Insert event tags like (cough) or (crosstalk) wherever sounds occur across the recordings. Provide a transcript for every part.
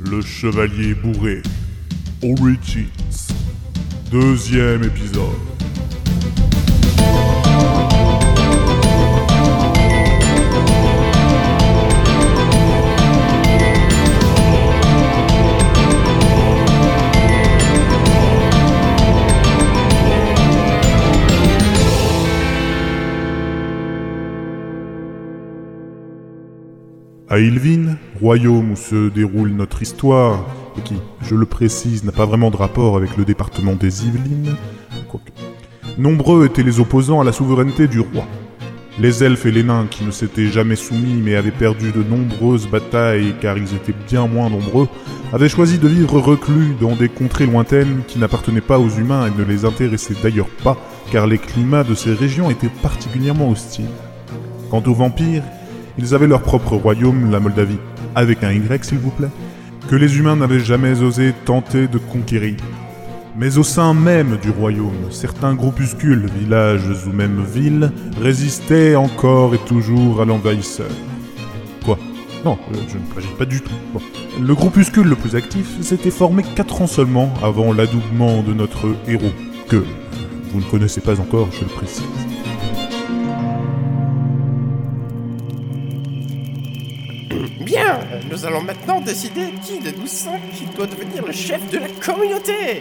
Le Chevalier Bourré. Origins. Deuxième épisode. À Ilvin, royaume où se déroule notre histoire, et qui, je le précise, n'a pas vraiment de rapport avec le département des Yvelines. Nombreux étaient les opposants à la souveraineté du roi. Les elfes et les nains qui ne s'étaient jamais soumis mais avaient perdu de nombreuses batailles car ils étaient bien moins nombreux, avaient choisi de vivre reclus dans des contrées lointaines qui n'appartenaient pas aux humains et ne les intéressaient d'ailleurs pas car les climats de ces régions étaient particulièrement hostiles. Quant aux vampires, ils avaient leur propre royaume, la Moldavie, avec un Y s'il vous plaît, que les humains n'avaient jamais osé tenter de conquérir. Mais au sein même du royaume, certains groupuscules, villages ou même villes, résistaient encore et toujours à l'envahisseur. Quoi? Non, euh, je ne plagie pas du tout. Le groupuscule le plus actif s'était formé 4 ans seulement avant l'adoubement de notre héros, que vous ne connaissez pas encore, je le précise. Bien, nous allons maintenant décider qui de nous cinq qui doit devenir le chef de la communauté.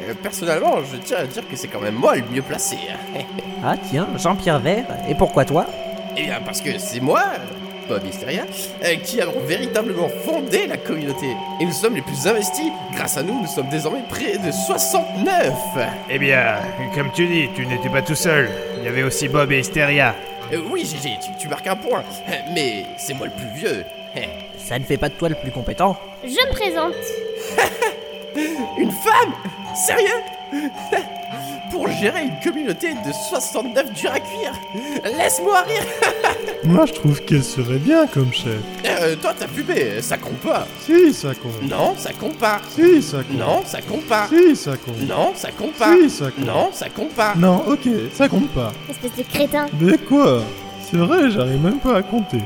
Euh, personnellement, je tiens à dire que c'est quand même moi le mieux placé. (laughs) Ah tiens, Jean-Pierre Vert, et pourquoi toi? Eh bien, parce que c'est moi, Bob Hysteria, euh, qui avons véritablement fondé la communauté. Et nous sommes les plus investis. Grâce à nous, nous sommes désormais près de 69. Eh bien, comme tu dis, tu n'étais pas tout seul. Il y avait aussi Bob et Hysteria. Euh, oui, GG, tu, tu marques un point. Mais c'est moi le plus vieux. Ça ne fait pas de toi le plus compétent. Je me présente. (laughs) Une femme Sérieux? (laughs) Pour gérer une communauté de 69 durs à cuire Laisse-moi rire (laughs) Moi, je trouve qu'elle serait bien comme chef. Euh, Toi, t'as fumé, ça compte pas. Si, ça compte. Non, ça compte pas. Si, ça compte. Non, ça compte pas. Si, ça compte. Non, ça compte pas. Si, ça compte. Non, ça compte pas. Non, ok, ça compte pas. Espèce de crétin. Mais quoi? C'est vrai, j'arrive même pas à compter.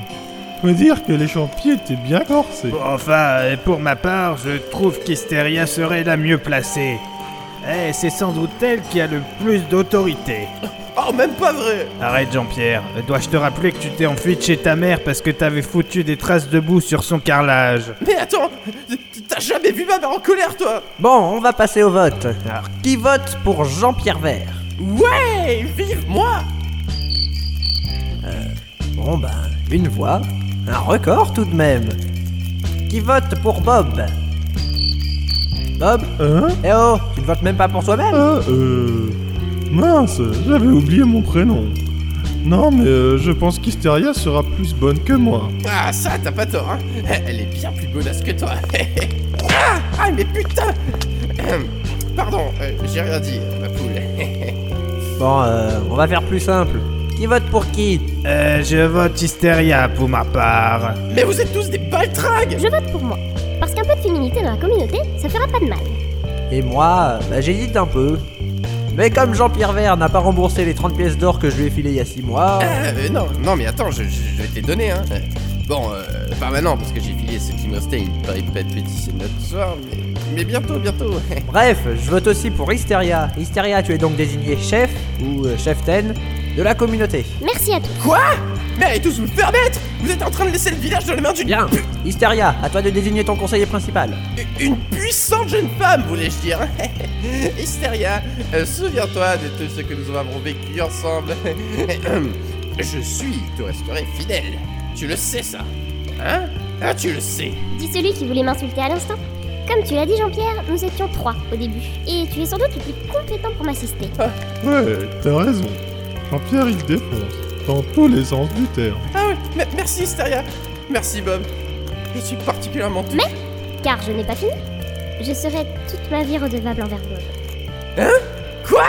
Faut dire que les champiers étaient bien corsés. Enfin, euh, pour ma part, je trouve qu'Hysteria serait la mieux placée. Eh, c'est sans doute elle qui a le plus d'autorité. (laughs) Oh, même pas vrai Arrête Jean-Pierre, dois-je te rappeler que tu t'es enfui de chez ta mère parce que t'avais foutu des traces de boue sur son carrelage? Mais attends T'as jamais vu ma mère en colère, toi? Bon, on va passer au vote. Alors, qui vote pour Jean-Pierre Vert? Ouais Vive moi Bon ben, une voix. Un record tout de même. Qui vote pour Bob? Bob? Hein? Eh oh, tu ne votes même pas pour toi-même Ah, euh... Mince, j'avais oublié mon prénom. Non, mais euh, je pense qu'Hysteria sera plus bonne que moi. Ah, ça, t'as pas tort, hein Elle est bien plus godasse que toi (laughs) Ah Ah, mais putain Pardon, euh, j'ai rien dit, ma poule. (laughs) Bon, euh, on va faire plus simple. Qui vote pour qui Euh, je vote Hysteria pour ma part. Mais vous êtes tous des baltringues Je vote pour moi. Parce qu'un peu de féminité dans la communauté, ça fera pas de mal. Et moi, bah, j'hésite un peu. Mais comme Jean-Pierre Vert n'a pas remboursé les 30 pièces d'or que je lui ai filé il y a 6 mois... Ah, euh, non, non, mais attends, je, je, je vais te les donner, hein. Euh, Bon, euh, pas maintenant, parce que j'ai filé ce qui me restait une péripétie de notre soir, mais, mais bientôt, bientôt. Bref, je vote aussi pour Hysteria. Hysteria, tu es donc désigné chef, ou euh, chef-ten, de la communauté. Merci à tous. Quoi? Mais allez tous vous faire mettre Vous êtes en train de laisser le village dans les mains d'une Bien Hysteria, à toi de désigner ton conseiller principal. Une puissante jeune femme, voulais-je dire? (laughs) Hysteria, euh, souviens-toi de tout ce que nous avons vécu ensemble. (laughs) Je suis, te resterai fidèle. Tu le sais, ça Hein? Ah, tu le sais. Dis celui qui voulait m'insulter à l'instant. Comme tu l'as dit, Jean-Pierre, nous étions trois au début. Et tu es sans doute le plus compétent pour m'assister. Ouais, t'as raison. Jean-Pierre, il défonce. Dans tous les sens du terme. Ah me- merci, Hysteria. Merci, Bob. Je suis particulièrement touché. Car je n'ai pas fini. Je serai toute ma vie redevable envers Bob. Quoi?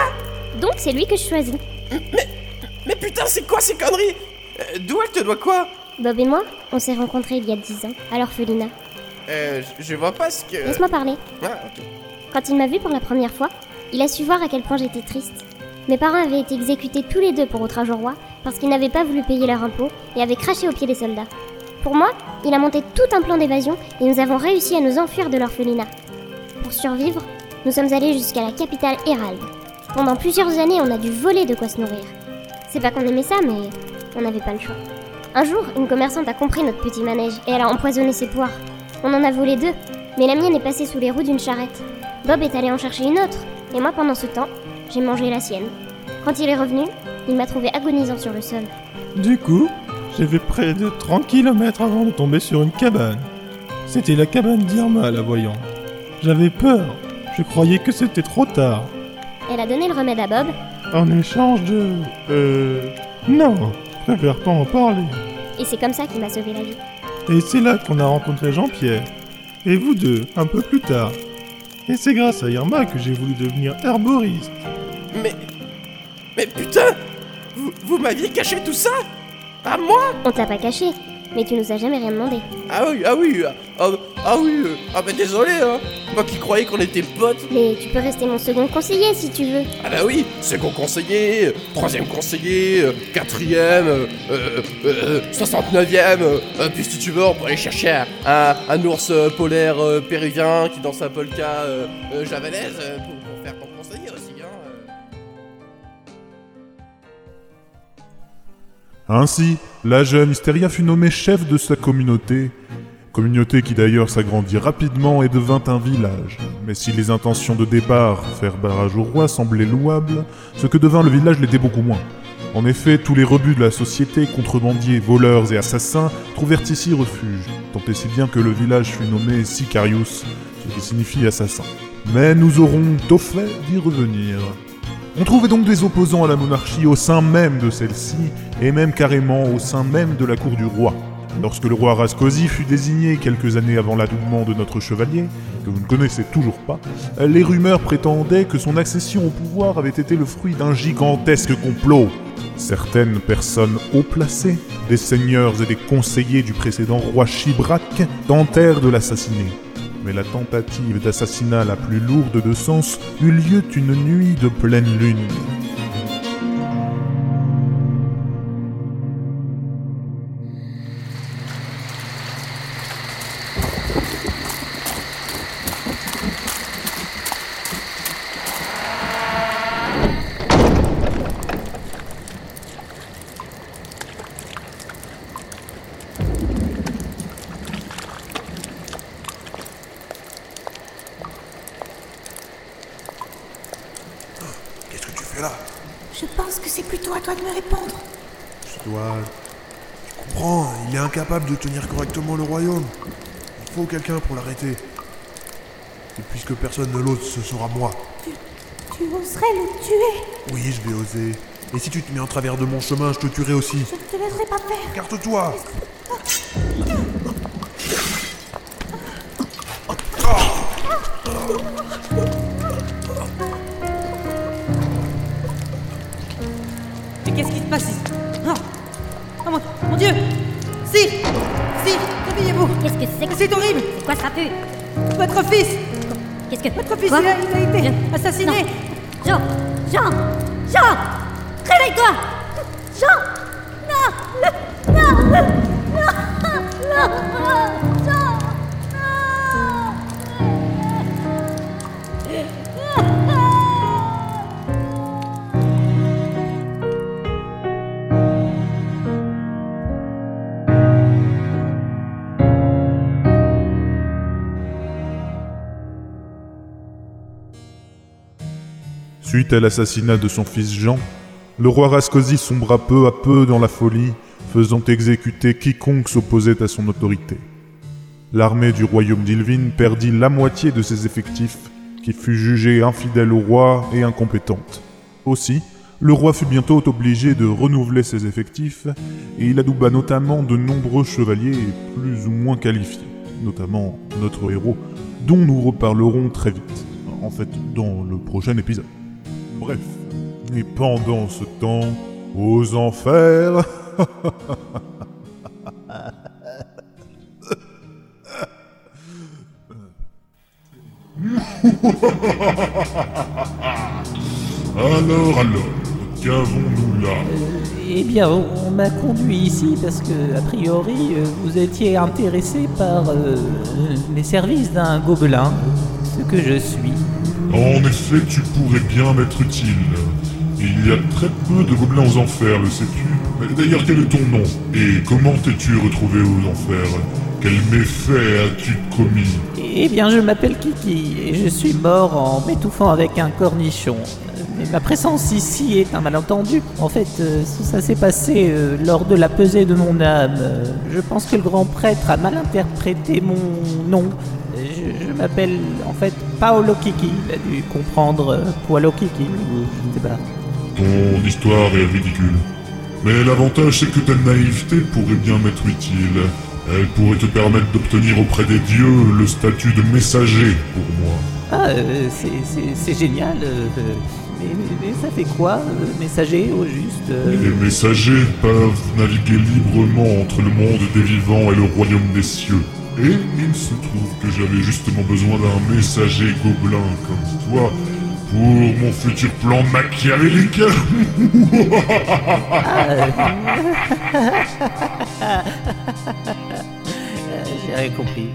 Donc c'est lui que je choisis. Mais putain, c'est quoi ces conneries? Euh, D'où elle te doit quoi? Bob et moi, on s'est rencontrés il y a 10 ans, à l'orphelinat. Euh, je- je vois pas ce que... Laisse-moi parler. Ah, ok. Quand il m'a vu pour la première fois, il a su voir à quel point j'étais triste. Mes parents avaient été exécutés tous les deux pour outrage au roi parce qu'ils n'avaient pas voulu payer leur impôt et avaient craché aux pieds des soldats. Pour moi, il a monté tout un plan d'évasion et nous avons réussi à nous enfuir de l'orphelinat. Pour survivre, nous sommes allés jusqu'à la capitale Hérald. Pendant plusieurs années, on a dû voler de quoi se nourrir. C'est pas qu'on aimait ça, mais on n'avait pas le choix. Un jour, une commerçante a compris notre petit manège et elle a empoisonné ses poires. On en a volé deux, mais la mienne est passée sous les roues d'une charrette. Bob est allé en chercher une autre, et moi pendant ce temps, j'ai mangé la sienne. Quand il est revenu, il m'a trouvé agonisant sur le sol. Du coup, j'ai fait près de 30 km avant de tomber sur une cabane. C'était la cabane d'Irma, la voyant. J'avais peur. Je croyais que c'était trop tard. Elle a donné le remède à Bob, En échange de... Euh... Non, je préfère pas en parler. et c'est comme ça qu'il m'a sauvé la vie. Et c'est là qu'on a rencontré Jean-Pierre. Et vous deux, un peu plus tard. Et c'est grâce à Irma que j'ai voulu devenir herboriste. Mais. Mais putain Vous, vous m'aviez caché tout ça? À moi? On t'a pas caché, mais tu nous as jamais rien demandé. Ah oui, ah oui, ah, ah, ah oui, euh, ah bah désolé, hein Moi qui croyais qu'on était potes Mais tu peux rester mon second conseiller si tu veux. Ah bah oui, second conseiller, euh, troisième conseiller, euh, quatrième, euh, euh, euh, 69ème, euh, puis si tu veux, on peut aller chercher un, un, ours polaire péruvien qui danse un polka javanaise pour, Ainsi, la jeune Hystéria fut nommée chef de sa communauté, communauté qui d'ailleurs s'agrandit rapidement et devint un village. Mais si les intentions de départ, faire barrage au roi, semblaient louables, ce que devint le village l'était beaucoup moins. En effet, tous les rebuts de la société, contrebandiers, voleurs et assassins, trouvèrent ici refuge, tant et si bien que le village fut nommé Sicarius, ce qui signifie assassin. Mais nous aurons tôt fait d'y revenir. On trouvait donc des opposants à la monarchie au sein même de celle-ci, et même carrément au sein même de la cour du roi. Lorsque le roi Rascosi fut désigné quelques années avant l'adoubement de notre chevalier, que vous ne connaissez toujours pas, les rumeurs prétendaient que son accession au pouvoir avait été le fruit d'un gigantesque complot. Certaines personnes haut placées, des seigneurs et des conseillers du précédent roi Chibrac, tentèrent de l'assassiner. Mais la tentative d'assassinat la plus lourde de sens eut lieu une nuit de pleine lune. Là Je pense que c'est plutôt à toi de me répondre. Je dois. Je comprends, il est incapable de tenir correctement le royaume. Il faut quelqu'un pour l'arrêter. Et puisque personne ne l'ose, ce sera moi. Tu oserais le tuer? Oui, je vais oser. Et si tu te mets en travers de mon chemin, je te tuerai aussi. Je ne te laisserai pas faire. Qui se passe ici. Oh, Oh mon, mon Dieu. Si. Si. Réveillez-vous. Qu'est-ce que c'est que C'est horrible. C'est quoi ça pue Votre fils. Qu'est-ce que. Votre fils, Quoi? il a, il a été Je- assassiné. Jean. Jean. Jean. Réveille-toi. Jean. Non. Non. Non. Non. Non Suite à l'assassinat de son fils Jean, le roi Rascosi sombra peu à peu dans la folie, faisant exécuter quiconque s'opposait à son autorité. L'armée du royaume d'Ilvin perdit la moitié de ses effectifs, qui fut jugée infidèle au roi et incompétente. Aussi, le roi fut bientôt obligé de renouveler ses effectifs, et il adouba notamment de nombreux chevaliers plus ou moins qualifiés, notamment notre héros, dont nous reparlerons très vite, en fait dans le prochain épisode. Bref, et pendant ce temps, aux enfers, (laughs) Alors, alors, Qu'avons-nous là? Eh bien, on, m'a conduit ici parce que, a priori, euh, vous étiez intéressé par euh, les services d'un gobelin, ce que je suis. En effet, tu pourrais bien m'être utile. Il y a très peu de gobelins aux enfers, le sais-tu D'ailleurs, quel est ton nom Et comment t'es-tu retrouvé aux enfers Quel méfait as-tu commis Eh bien, je m'appelle Kiki et je suis mort en m'étouffant avec un cornichon. Mais ma présence ici est un malentendu. En fait, euh, ça s'est passé euh, lors de la pesée de mon âme. Euh, Je pense que le grand prêtre a mal interprété mon nom. Je, je m'appelle en fait Paolo Kiki. Il a dû comprendre euh, Paolo Kiki ou je ne sais pas. Ton histoire est ridicule. Mais l'avantage, c'est que ta naïveté pourrait bien m'être utile. Elle pourrait te permettre d'obtenir auprès des dieux le statut de messager pour moi. Ah, euh, c'est- c'est c'est génial. euh, euh, mais, mais- mais ça fait quoi, euh, messager au juste euh Les messagers peuvent naviguer librement entre le monde des vivants et le royaume des cieux. Et il se trouve que j'avais justement besoin d'un messager gobelin comme toi pour mon futur plan machiavélique. Euh, (laughs) (laughs) J'ai rien compris.